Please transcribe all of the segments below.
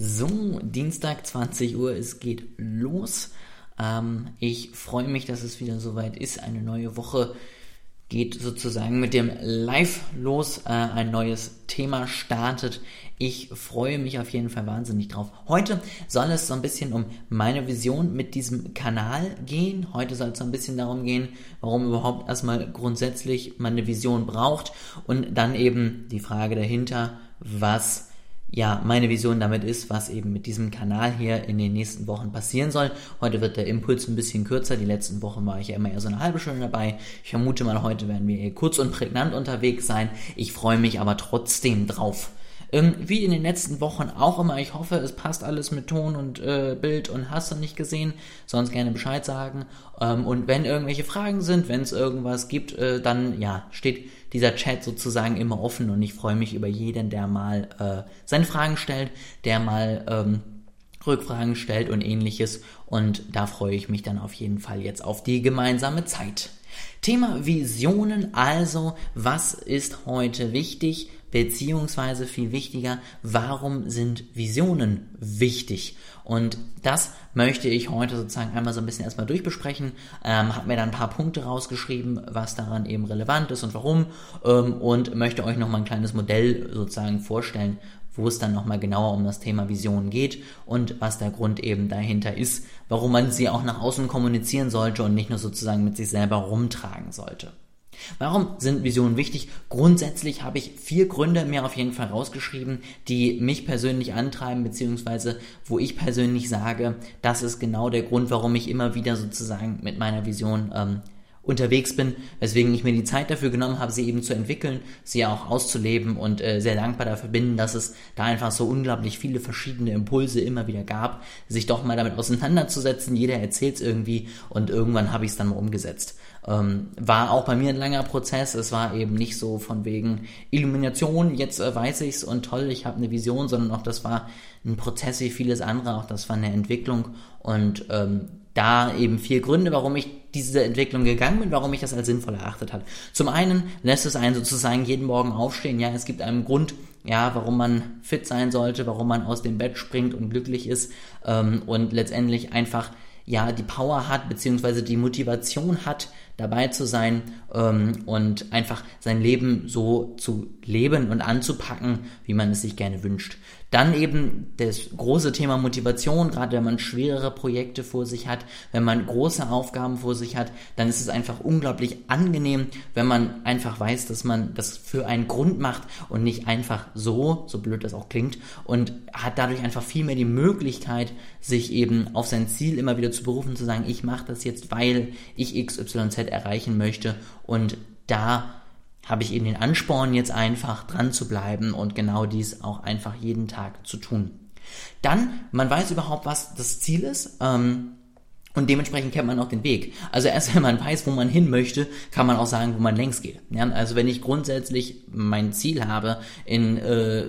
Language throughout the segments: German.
So, Dienstag 20 Uhr, es geht los. Ähm, ich freue mich, dass es wieder soweit ist. Eine neue Woche geht sozusagen mit dem Live los. Äh, ein neues Thema startet. Ich freue mich auf jeden Fall wahnsinnig drauf. Heute soll es so ein bisschen um meine Vision mit diesem Kanal gehen. Heute soll es so ein bisschen darum gehen, warum überhaupt erstmal grundsätzlich man eine Vision braucht und dann eben die Frage dahinter, was ja, meine Vision damit ist, was eben mit diesem Kanal hier in den nächsten Wochen passieren soll. Heute wird der Impuls ein bisschen kürzer. Die letzten Wochen war ich ja immer eher so eine halbe Stunde dabei. Ich vermute mal, heute werden wir eher kurz und prägnant unterwegs sein. Ich freue mich aber trotzdem drauf. Ähm, wie in den letzten Wochen auch immer. Ich hoffe, es passt alles mit Ton und äh, Bild und hast du nicht gesehen. Sonst gerne Bescheid sagen. Ähm, und wenn irgendwelche Fragen sind, wenn es irgendwas gibt, äh, dann ja, steht dieser Chat sozusagen immer offen und ich freue mich über jeden, der mal äh, seine Fragen stellt, der mal ähm, Rückfragen stellt und ähnliches. Und da freue ich mich dann auf jeden Fall jetzt auf die gemeinsame Zeit. Thema Visionen also, was ist heute wichtig? Beziehungsweise viel wichtiger, warum sind Visionen wichtig? Und das möchte ich heute sozusagen einmal so ein bisschen erstmal durchbesprechen, ähm, habe mir dann ein paar Punkte rausgeschrieben, was daran eben relevant ist und warum ähm, und möchte euch nochmal ein kleines Modell sozusagen vorstellen, wo es dann nochmal genauer um das Thema Vision geht und was der Grund eben dahinter ist, warum man sie auch nach außen kommunizieren sollte und nicht nur sozusagen mit sich selber rumtragen sollte. Warum sind Visionen wichtig? Grundsätzlich habe ich vier Gründe mir auf jeden Fall rausgeschrieben, die mich persönlich antreiben, beziehungsweise wo ich persönlich sage, das ist genau der Grund, warum ich immer wieder sozusagen mit meiner Vision ähm, unterwegs bin, weswegen ich mir die Zeit dafür genommen habe, sie eben zu entwickeln, sie auch auszuleben und äh, sehr dankbar dafür bin, dass es da einfach so unglaublich viele verschiedene Impulse immer wieder gab, sich doch mal damit auseinanderzusetzen. Jeder erzählt es irgendwie und irgendwann habe ich es dann mal umgesetzt. Ähm, war auch bei mir ein langer Prozess. Es war eben nicht so von wegen Illumination, jetzt äh, weiß ich's und toll, ich habe eine Vision, sondern auch das war ein Prozess wie vieles andere, auch das war eine Entwicklung und ähm, da eben vier Gründe, warum ich diese Entwicklung gegangen bin, warum ich das als sinnvoll erachtet habe. Zum einen lässt es einen sozusagen jeden Morgen aufstehen. Ja, es gibt einen Grund, ja, warum man fit sein sollte, warum man aus dem Bett springt und glücklich ist ähm, und letztendlich einfach ja die Power hat beziehungsweise die Motivation hat, dabei zu sein ähm, und einfach sein Leben so zu leben und anzupacken, wie man es sich gerne wünscht. Dann eben das große Thema Motivation, gerade wenn man schwerere Projekte vor sich hat, wenn man große Aufgaben vor sich hat, dann ist es einfach unglaublich angenehm, wenn man einfach weiß, dass man das für einen Grund macht und nicht einfach so, so blöd das auch klingt, und hat dadurch einfach viel mehr die Möglichkeit, sich eben auf sein Ziel immer wieder zu berufen, zu sagen, ich mache das jetzt, weil ich XYZ erreichen möchte und da habe ich eben den Ansporn, jetzt einfach dran zu bleiben und genau dies auch einfach jeden Tag zu tun. Dann, man weiß überhaupt, was das Ziel ist. Ähm, und dementsprechend kennt man auch den Weg. Also erst wenn man weiß, wo man hin möchte, kann man auch sagen, wo man längs geht. Ja, also wenn ich grundsätzlich mein Ziel habe, in äh,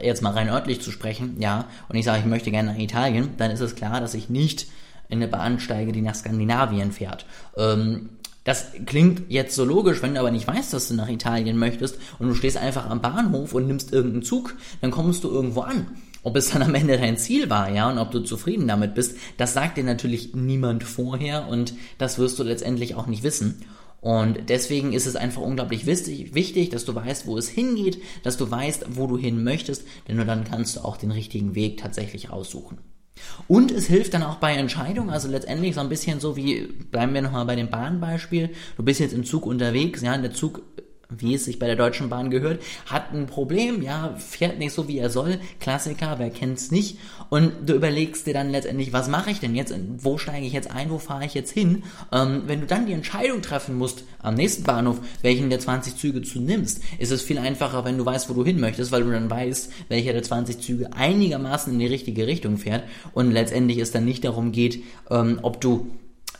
jetzt mal rein örtlich zu sprechen, ja, und ich sage, ich möchte gerne nach Italien, dann ist es klar, dass ich nicht in eine Bahn steige, die nach Skandinavien fährt. Ähm, das klingt jetzt so logisch, wenn du aber nicht weißt, dass du nach Italien möchtest und du stehst einfach am Bahnhof und nimmst irgendeinen Zug, dann kommst du irgendwo an. Ob es dann am Ende dein Ziel war, ja, und ob du zufrieden damit bist, das sagt dir natürlich niemand vorher und das wirst du letztendlich auch nicht wissen. Und deswegen ist es einfach unglaublich wichtig, dass du weißt, wo es hingeht, dass du weißt, wo du hin möchtest, denn nur dann kannst du auch den richtigen Weg tatsächlich aussuchen. Und es hilft dann auch bei Entscheidungen, also letztendlich so ein bisschen so wie, bleiben wir nochmal bei dem Bahnbeispiel, du bist jetzt im Zug unterwegs, ja, der Zug wie es sich bei der Deutschen Bahn gehört, hat ein Problem, ja, fährt nicht so wie er soll, Klassiker, wer kennt's nicht, und du überlegst dir dann letztendlich, was mache ich denn jetzt, wo steige ich jetzt ein, wo fahre ich jetzt hin, ähm, wenn du dann die Entscheidung treffen musst, am nächsten Bahnhof, welchen der 20 Züge zu nimmst, ist es viel einfacher, wenn du weißt, wo du hin möchtest, weil du dann weißt, welcher der 20 Züge einigermaßen in die richtige Richtung fährt. Und letztendlich es dann nicht darum geht, ähm, ob du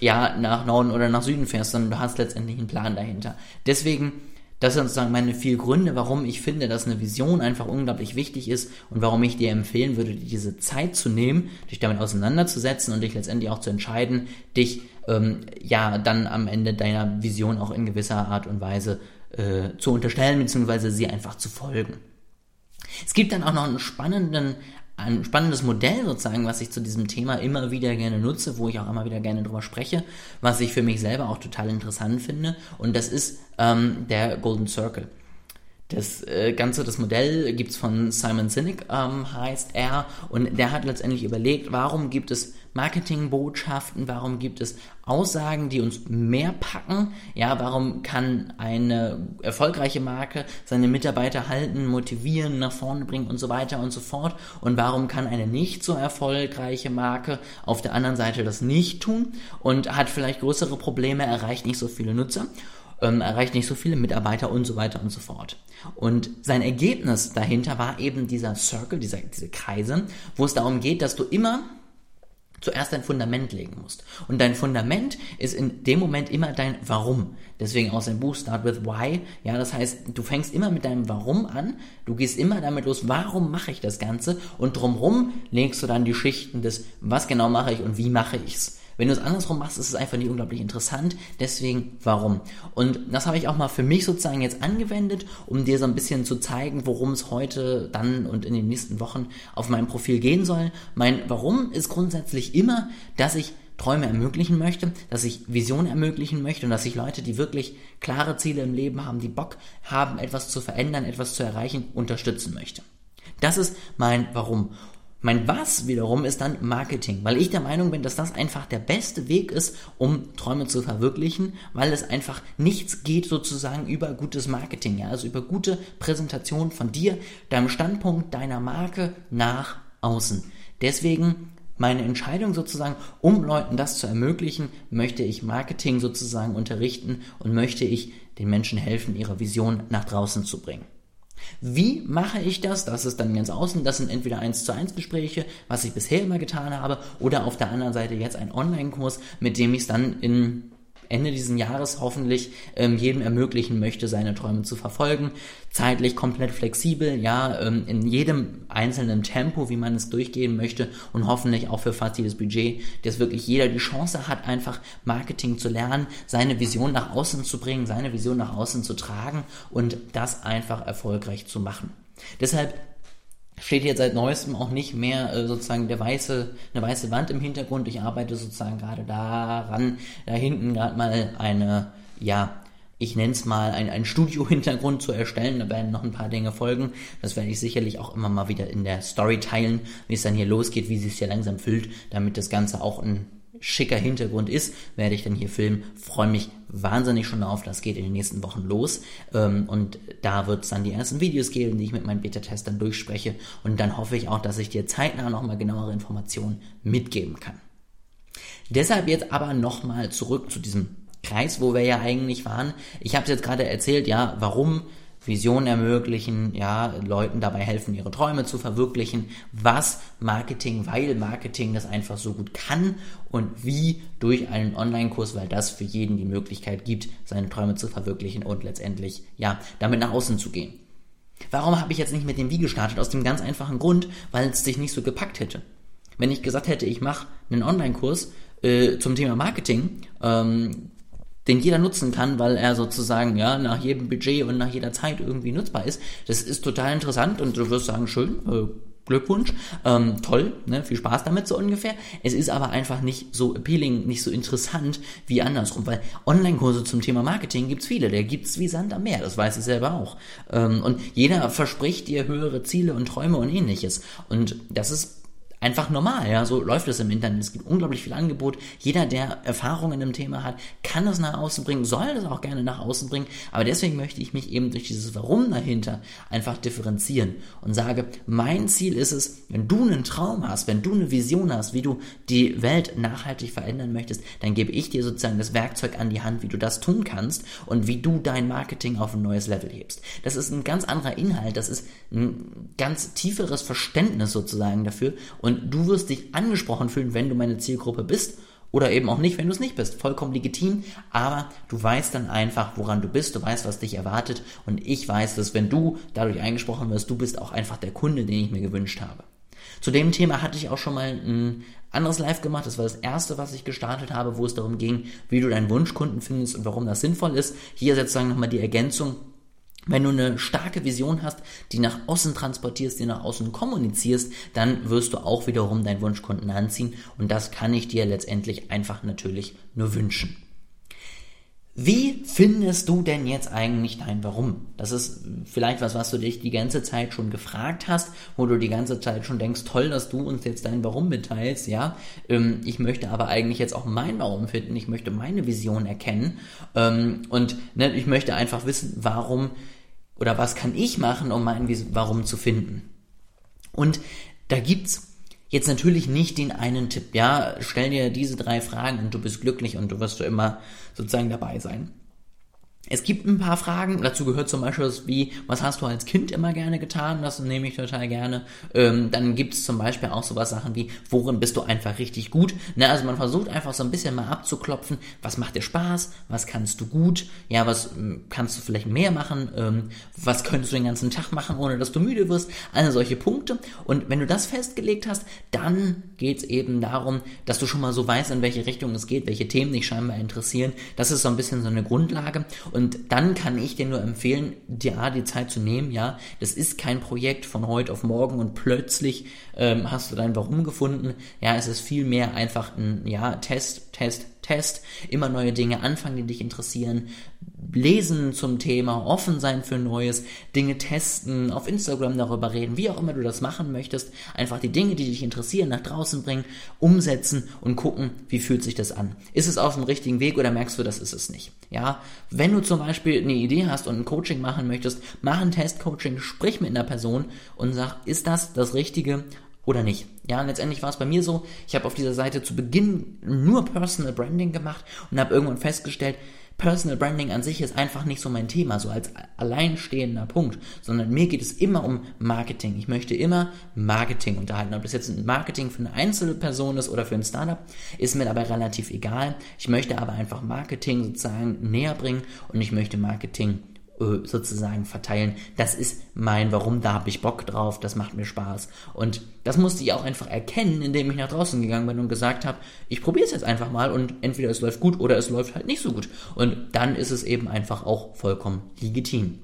ja nach Norden oder nach Süden fährst, sondern du hast letztendlich einen Plan dahinter. Deswegen das sind sozusagen meine vier Gründe, warum ich finde, dass eine Vision einfach unglaublich wichtig ist und warum ich dir empfehlen würde, diese Zeit zu nehmen, dich damit auseinanderzusetzen und dich letztendlich auch zu entscheiden, dich ähm, ja dann am Ende deiner Vision auch in gewisser Art und Weise äh, zu unterstellen, beziehungsweise sie einfach zu folgen. Es gibt dann auch noch einen spannenden ein spannendes Modell sozusagen, was ich zu diesem Thema immer wieder gerne nutze, wo ich auch immer wieder gerne drüber spreche, was ich für mich selber auch total interessant finde. Und das ist ähm, der Golden Circle. Das äh, Ganze, das Modell gibt's von Simon Sinek, ähm, heißt er, und der hat letztendlich überlegt, warum gibt es Marketingbotschaften, warum gibt es Aussagen, die uns mehr packen, ja, warum kann eine erfolgreiche Marke seine Mitarbeiter halten, motivieren, nach vorne bringen und so weiter und so fort, und warum kann eine nicht so erfolgreiche Marke auf der anderen Seite das nicht tun und hat vielleicht größere Probleme, erreicht nicht so viele Nutzer ähm, erreicht nicht so viele Mitarbeiter und so weiter und so fort. Und sein Ergebnis dahinter war eben dieser Circle, dieser, diese Kreise, wo es darum geht, dass du immer zuerst dein Fundament legen musst. Und dein Fundament ist in dem Moment immer dein Warum. Deswegen aus dem Buch Start with Why. Ja, das heißt, du fängst immer mit deinem Warum an. Du gehst immer damit los, warum mache ich das Ganze? Und drumherum legst du dann die Schichten des, was genau mache ich und wie mache ich's. Wenn du es andersrum machst, ist es einfach nicht unglaublich interessant. Deswegen, warum? Und das habe ich auch mal für mich sozusagen jetzt angewendet, um dir so ein bisschen zu zeigen, worum es heute dann und in den nächsten Wochen auf meinem Profil gehen soll. Mein Warum ist grundsätzlich immer, dass ich Träume ermöglichen möchte, dass ich Visionen ermöglichen möchte und dass ich Leute, die wirklich klare Ziele im Leben haben, die Bock haben, etwas zu verändern, etwas zu erreichen, unterstützen möchte. Das ist mein Warum. Mein Was wiederum ist dann Marketing, weil ich der Meinung bin, dass das einfach der beste Weg ist, um Träume zu verwirklichen, weil es einfach nichts geht sozusagen über gutes Marketing, ja, also über gute Präsentation von dir, deinem Standpunkt, deiner Marke nach außen. Deswegen meine Entscheidung sozusagen, um Leuten das zu ermöglichen, möchte ich Marketing sozusagen unterrichten und möchte ich den Menschen helfen, ihre Vision nach draußen zu bringen. Wie mache ich das? Das ist dann ganz außen. Das sind entweder 1 zu 1 Gespräche, was ich bisher immer getan habe, oder auf der anderen Seite jetzt ein Online-Kurs, mit dem ich es dann in Ende dieses Jahres hoffentlich ähm, jedem ermöglichen möchte, seine Träume zu verfolgen. Zeitlich komplett flexibel, ja, ähm, in jedem einzelnen Tempo, wie man es durchgehen möchte und hoffentlich auch für jedes Budget, dass wirklich jeder die Chance hat, einfach Marketing zu lernen, seine Vision nach außen zu bringen, seine Vision nach außen zu tragen und das einfach erfolgreich zu machen. Deshalb steht jetzt seit neuestem auch nicht mehr äh, sozusagen der weiße, eine weiße Wand im Hintergrund. Ich arbeite sozusagen gerade daran, da hinten gerade mal eine, ja, ich nenne es mal, ein, ein Studio-Hintergrund zu erstellen. Da werden noch ein paar Dinge folgen. Das werde ich sicherlich auch immer mal wieder in der Story teilen, wie es dann hier losgeht, wie sich es hier langsam füllt, damit das Ganze auch ein schicker Hintergrund ist, werde ich dann hier filmen. Freue mich wahnsinnig schon darauf. Das geht in den nächsten Wochen los. Ähm, und da wird es dann die ersten Videos geben, die ich mit meinen Beta-Testern durchspreche. Und dann hoffe ich auch, dass ich dir zeitnah nochmal genauere Informationen mitgeben kann. Deshalb jetzt aber nochmal zurück zu diesem Kreis, wo wir ja eigentlich waren. Ich habe es jetzt gerade erzählt, ja, warum Visionen ermöglichen, ja, Leuten dabei helfen, ihre Träume zu verwirklichen, was Marketing, weil Marketing das einfach so gut kann und wie durch einen Online-Kurs, weil das für jeden die Möglichkeit gibt, seine Träume zu verwirklichen und letztendlich, ja, damit nach außen zu gehen. Warum habe ich jetzt nicht mit dem Wie gestartet? Aus dem ganz einfachen Grund, weil es sich nicht so gepackt hätte. Wenn ich gesagt hätte, ich mache einen Online-Kurs äh, zum Thema Marketing, ähm, den jeder nutzen kann, weil er sozusagen ja nach jedem Budget und nach jeder Zeit irgendwie nutzbar ist. Das ist total interessant und du wirst sagen, schön, äh, Glückwunsch, ähm, toll, ne, viel Spaß damit so ungefähr. Es ist aber einfach nicht so appealing, nicht so interessant wie andersrum, weil Online-Kurse zum Thema Marketing gibt's viele, der gibt's wie Sand am Meer, das weiß ich selber auch. Ähm, und jeder verspricht dir höhere Ziele und Träume und ähnliches. Und das ist einfach normal, ja, so läuft es im Internet. Es gibt unglaublich viel Angebot. Jeder, der Erfahrungen im Thema hat, kann das nach außen bringen, soll das auch gerne nach außen bringen. Aber deswegen möchte ich mich eben durch dieses Warum dahinter einfach differenzieren und sage, mein Ziel ist es, wenn du einen Traum hast, wenn du eine Vision hast, wie du die Welt nachhaltig verändern möchtest, dann gebe ich dir sozusagen das Werkzeug an die Hand, wie du das tun kannst und wie du dein Marketing auf ein neues Level hebst. Das ist ein ganz anderer Inhalt, das ist ein ganz tieferes Verständnis sozusagen dafür und und du wirst dich angesprochen fühlen, wenn du meine Zielgruppe bist oder eben auch nicht, wenn du es nicht bist. Vollkommen legitim, aber du weißt dann einfach, woran du bist, du weißt, was dich erwartet und ich weiß, dass wenn du dadurch eingesprochen wirst, du bist auch einfach der Kunde, den ich mir gewünscht habe. Zu dem Thema hatte ich auch schon mal ein anderes Live gemacht. Das war das erste, was ich gestartet habe, wo es darum ging, wie du deinen Wunschkunden findest und warum das sinnvoll ist. Hier sozusagen nochmal die Ergänzung Wenn du eine starke Vision hast, die nach außen transportierst, die nach außen kommunizierst, dann wirst du auch wiederum deinen Wunschkunden anziehen und das kann ich dir letztendlich einfach natürlich nur wünschen. Wie findest du denn jetzt eigentlich dein Warum? Das ist vielleicht was, was du dich die ganze Zeit schon gefragt hast, wo du die ganze Zeit schon denkst, toll, dass du uns jetzt dein Warum mitteilst, ja. Ähm, ich möchte aber eigentlich jetzt auch mein Warum finden, ich möchte meine Vision erkennen ähm, und ne, ich möchte einfach wissen, warum oder was kann ich machen, um mein Warum zu finden. Und da gibt's Jetzt natürlich nicht den einen Tipp, ja, stell dir diese drei Fragen und du bist glücklich und du wirst für immer sozusagen dabei sein. Es gibt ein paar Fragen, dazu gehört zum Beispiel das wie, was hast du als Kind immer gerne getan? Das nehme ich total gerne. Ähm, dann gibt es zum Beispiel auch sowas Sachen wie, worin bist du einfach richtig gut? Ne, also man versucht einfach so ein bisschen mal abzuklopfen, was macht dir Spaß, was kannst du gut, ja, was ähm, kannst du vielleicht mehr machen, ähm, was könntest du den ganzen Tag machen, ohne dass du müde wirst, alle solche Punkte. Und wenn du das festgelegt hast, dann geht es eben darum, dass du schon mal so weißt, in welche Richtung es geht, welche Themen dich scheinbar interessieren. Das ist so ein bisschen so eine Grundlage. Und und dann kann ich dir nur empfehlen, dir die Zeit zu nehmen, ja. Das ist kein Projekt von heute auf morgen und plötzlich ähm, hast du dein Warum gefunden. Ja, es ist vielmehr einfach ein, ja, Test, Test, Test. Immer neue Dinge anfangen, die dich interessieren lesen zum Thema, offen sein für Neues, Dinge testen, auf Instagram darüber reden, wie auch immer du das machen möchtest, einfach die Dinge, die dich interessieren, nach draußen bringen, umsetzen und gucken, wie fühlt sich das an. Ist es auf dem richtigen Weg oder merkst du, das ist es nicht? Ja, wenn du zum Beispiel eine Idee hast und ein Coaching machen möchtest, mach ein Testcoaching, sprich mit einer Person und sag, ist das das Richtige oder nicht. Ja, letztendlich war es bei mir so, ich habe auf dieser Seite zu Beginn nur Personal Branding gemacht und habe irgendwann festgestellt, Personal Branding an sich ist einfach nicht so mein Thema, so als alleinstehender Punkt, sondern mir geht es immer um Marketing. Ich möchte immer Marketing unterhalten. Ob das jetzt ein Marketing für eine einzelne Person ist oder für ein Startup, ist mir dabei relativ egal. Ich möchte aber einfach Marketing sozusagen näher bringen und ich möchte Marketing sozusagen verteilen. Das ist mein Warum, da habe ich Bock drauf, das macht mir Spaß. Und das musste ich auch einfach erkennen, indem ich nach draußen gegangen bin und gesagt habe, ich probiere es jetzt einfach mal und entweder es läuft gut oder es läuft halt nicht so gut. Und dann ist es eben einfach auch vollkommen legitim.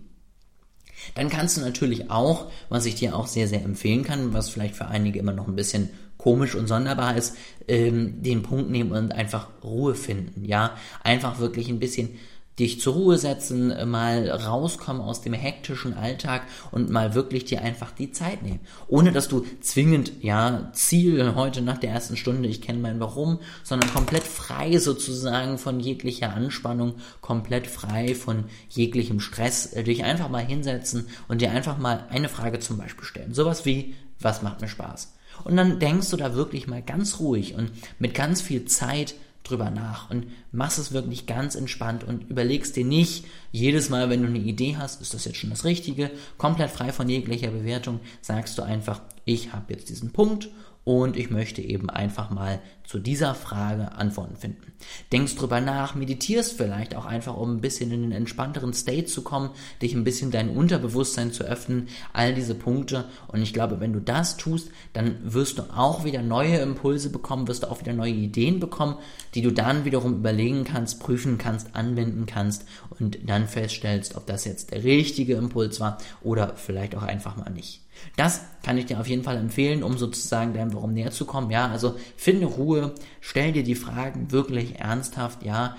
Dann kannst du natürlich auch, was ich dir auch sehr, sehr empfehlen kann, was vielleicht für einige immer noch ein bisschen komisch und sonderbar ist, ähm, den Punkt nehmen und einfach Ruhe finden. Ja, einfach wirklich ein bisschen dich zur Ruhe setzen, mal rauskommen aus dem hektischen Alltag und mal wirklich dir einfach die Zeit nehmen. Ohne dass du zwingend, ja, Ziel heute nach der ersten Stunde, ich kenne mein Warum, sondern komplett frei sozusagen von jeglicher Anspannung, komplett frei von jeglichem Stress, äh, dich einfach mal hinsetzen und dir einfach mal eine Frage zum Beispiel stellen. Sowas wie, was macht mir Spaß? Und dann denkst du da wirklich mal ganz ruhig und mit ganz viel Zeit drüber nach und machst es wirklich ganz entspannt und überlegst dir nicht jedes Mal, wenn du eine Idee hast, ist das jetzt schon das Richtige, komplett frei von jeglicher Bewertung, sagst du einfach, ich habe jetzt diesen Punkt und ich möchte eben einfach mal zu dieser Frage Antworten finden. Denkst drüber nach, meditierst vielleicht auch einfach, um ein bisschen in den entspannteren State zu kommen, dich ein bisschen dein Unterbewusstsein zu öffnen, all diese Punkte. Und ich glaube, wenn du das tust, dann wirst du auch wieder neue Impulse bekommen, wirst du auch wieder neue Ideen bekommen, die du dann wiederum überlegen kannst, prüfen kannst, anwenden kannst und dann feststellst, ob das jetzt der richtige Impuls war oder vielleicht auch einfach mal nicht. Das kann ich dir auf jeden Fall empfehlen, um sozusagen deinem Warum näher zu kommen. Ja, also finde Ruhe, stell dir die Fragen wirklich ernsthaft. Ja,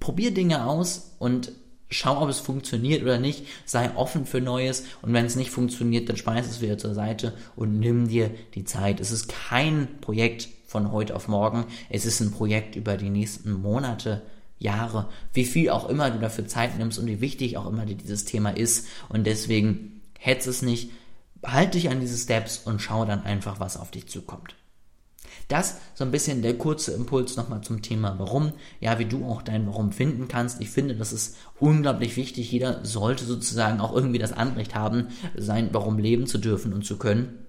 probier Dinge aus und schau, ob es funktioniert oder nicht. Sei offen für Neues und wenn es nicht funktioniert, dann schmeiß es wieder zur Seite und nimm dir die Zeit. Es ist kein Projekt von heute auf morgen. Es ist ein Projekt über die nächsten Monate. Jahre, wie viel auch immer du dafür Zeit nimmst und wie wichtig auch immer dir dieses Thema ist. Und deswegen hetze es nicht, halt dich an diese Steps und schau dann einfach, was auf dich zukommt. Das so ein bisschen der kurze Impuls nochmal zum Thema Warum. Ja, wie du auch dein Warum finden kannst. Ich finde, das ist unglaublich wichtig. Jeder sollte sozusagen auch irgendwie das Anrecht haben, sein Warum leben zu dürfen und zu können.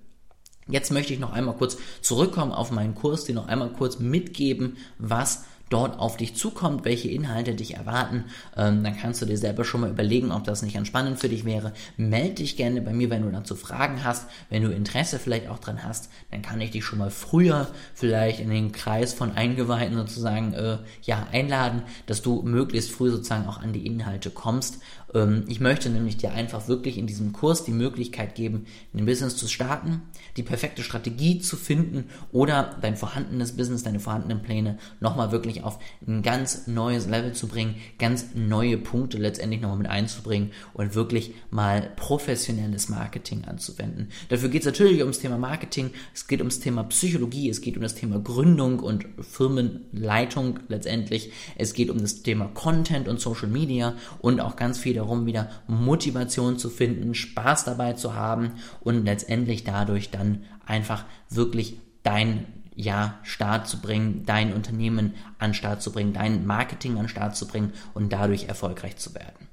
Jetzt möchte ich noch einmal kurz zurückkommen auf meinen Kurs, dir noch einmal kurz mitgeben, was dort auf dich zukommt, welche Inhalte dich erwarten. Ähm, dann kannst du dir selber schon mal überlegen, ob das nicht ganz spannend für dich wäre. Melde dich gerne bei mir, wenn du dazu Fragen hast, wenn du Interesse vielleicht auch dran hast, dann kann ich dich schon mal früher vielleicht in den Kreis von Eingeweihten sozusagen äh, ja einladen, dass du möglichst früh sozusagen auch an die Inhalte kommst. Ähm, ich möchte nämlich dir einfach wirklich in diesem Kurs die Möglichkeit geben, ein Business zu starten, die perfekte Strategie zu finden oder dein vorhandenes Business, deine vorhandenen Pläne nochmal wirklich auf ein ganz neues Level zu bringen, ganz neue Punkte letztendlich nochmal mit einzubringen und wirklich mal professionelles Marketing anzuwenden. Dafür geht es natürlich ums Thema Marketing, es geht ums Thema Psychologie, es geht um das Thema Gründung und Firmenleitung letztendlich, es geht um das Thema Content und Social Media und auch ganz viel darum, wieder Motivation zu finden, Spaß dabei zu haben und letztendlich dadurch dann einfach wirklich dein ja, Start zu bringen, dein Unternehmen an Start zu bringen, dein Marketing an Start zu bringen und dadurch erfolgreich zu werden.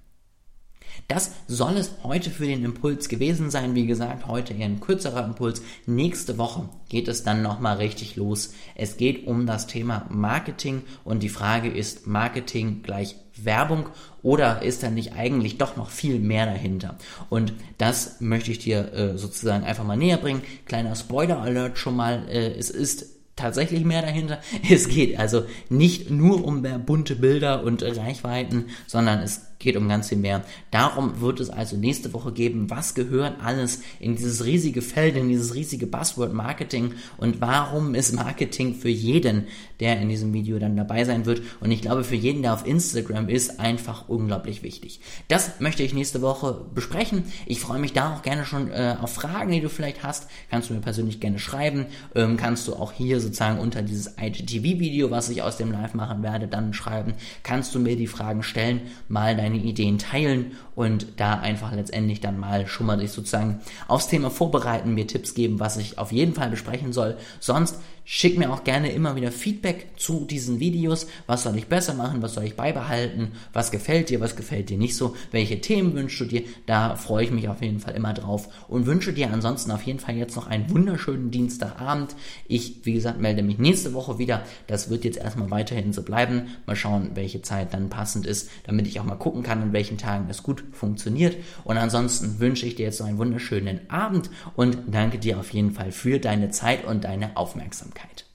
Das soll es heute für den Impuls gewesen sein. Wie gesagt, heute eher ein kürzerer Impuls. Nächste Woche geht es dann nochmal richtig los. Es geht um das Thema Marketing und die Frage ist, Marketing gleich Werbung oder ist da nicht eigentlich doch noch viel mehr dahinter? Und das möchte ich dir äh, sozusagen einfach mal näher bringen. Kleiner Spoiler-Alert schon mal. Äh, es ist tatsächlich mehr dahinter. Es geht also nicht nur um bunte Bilder und Reichweiten, sondern es geht um ganz viel mehr. Darum wird es also nächste Woche geben, was gehört alles in dieses riesige Feld, in dieses riesige Buzzword Marketing und warum ist Marketing für jeden, der in diesem Video dann dabei sein wird und ich glaube für jeden, der auf Instagram ist, einfach unglaublich wichtig. Das möchte ich nächste Woche besprechen. Ich freue mich da auch gerne schon äh, auf Fragen, die du vielleicht hast. Kannst du mir persönlich gerne schreiben. Ähm, kannst du auch hier sozusagen unter dieses IGTV-Video, was ich aus dem Live machen werde, dann schreiben. Kannst du mir die Fragen stellen, mal deine deine Ideen teilen und da einfach letztendlich dann mal schon mal dich sozusagen aufs Thema vorbereiten, mir Tipps geben, was ich auf jeden Fall besprechen soll. Sonst Schick mir auch gerne immer wieder Feedback zu diesen Videos. Was soll ich besser machen? Was soll ich beibehalten? Was gefällt dir? Was gefällt dir nicht so? Welche Themen wünschst du dir? Da freue ich mich auf jeden Fall immer drauf und wünsche dir ansonsten auf jeden Fall jetzt noch einen wunderschönen Dienstagabend. Ich, wie gesagt, melde mich nächste Woche wieder. Das wird jetzt erstmal weiterhin so bleiben. Mal schauen, welche Zeit dann passend ist, damit ich auch mal gucken kann, an welchen Tagen es gut funktioniert. Und ansonsten wünsche ich dir jetzt noch einen wunderschönen Abend und danke dir auf jeden Fall für deine Zeit und deine Aufmerksamkeit. Aufmerksamkeit.